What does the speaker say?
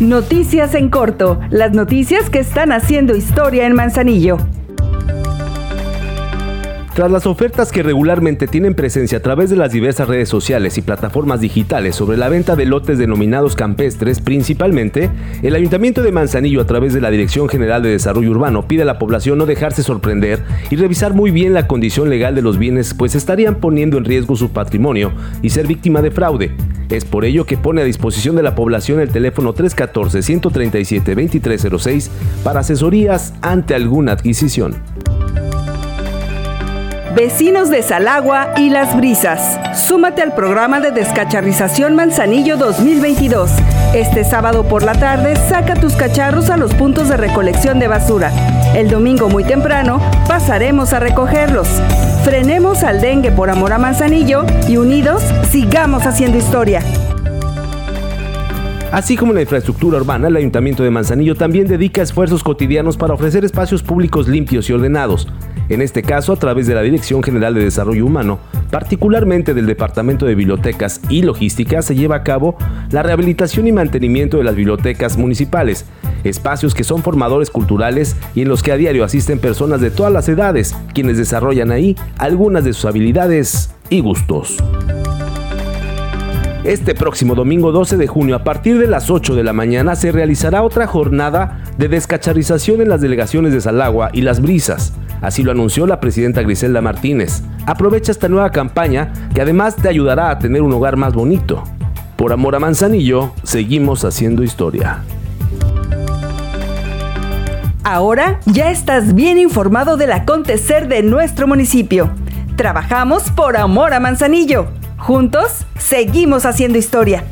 Noticias en corto, las noticias que están haciendo historia en Manzanillo. Tras las ofertas que regularmente tienen presencia a través de las diversas redes sociales y plataformas digitales sobre la venta de lotes denominados campestres principalmente, el Ayuntamiento de Manzanillo a través de la Dirección General de Desarrollo Urbano pide a la población no dejarse sorprender y revisar muy bien la condición legal de los bienes pues estarían poniendo en riesgo su patrimonio y ser víctima de fraude. Es por ello que pone a disposición de la población el teléfono 314-137-2306 para asesorías ante alguna adquisición. Vecinos de Salagua y Las Brisas. Súmate al programa de descacharrización Manzanillo 2022. Este sábado por la tarde saca tus cacharros a los puntos de recolección de basura. El domingo muy temprano pasaremos a recogerlos. Frenemos al dengue por amor a Manzanillo y unidos sigamos haciendo historia. Así como la infraestructura urbana, el Ayuntamiento de Manzanillo también dedica esfuerzos cotidianos para ofrecer espacios públicos limpios y ordenados. En este caso, a través de la Dirección General de Desarrollo Humano, particularmente del Departamento de Bibliotecas y Logística, se lleva a cabo la rehabilitación y mantenimiento de las bibliotecas municipales, espacios que son formadores culturales y en los que a diario asisten personas de todas las edades, quienes desarrollan ahí algunas de sus habilidades y gustos. Este próximo domingo 12 de junio a partir de las 8 de la mañana se realizará otra jornada de descacharización en las delegaciones de Salagua y Las Brisas. Así lo anunció la presidenta Griselda Martínez. Aprovecha esta nueva campaña que además te ayudará a tener un hogar más bonito. Por amor a Manzanillo, seguimos haciendo historia. Ahora ya estás bien informado del acontecer de nuestro municipio. Trabajamos por amor a Manzanillo. Juntos, seguimos haciendo historia.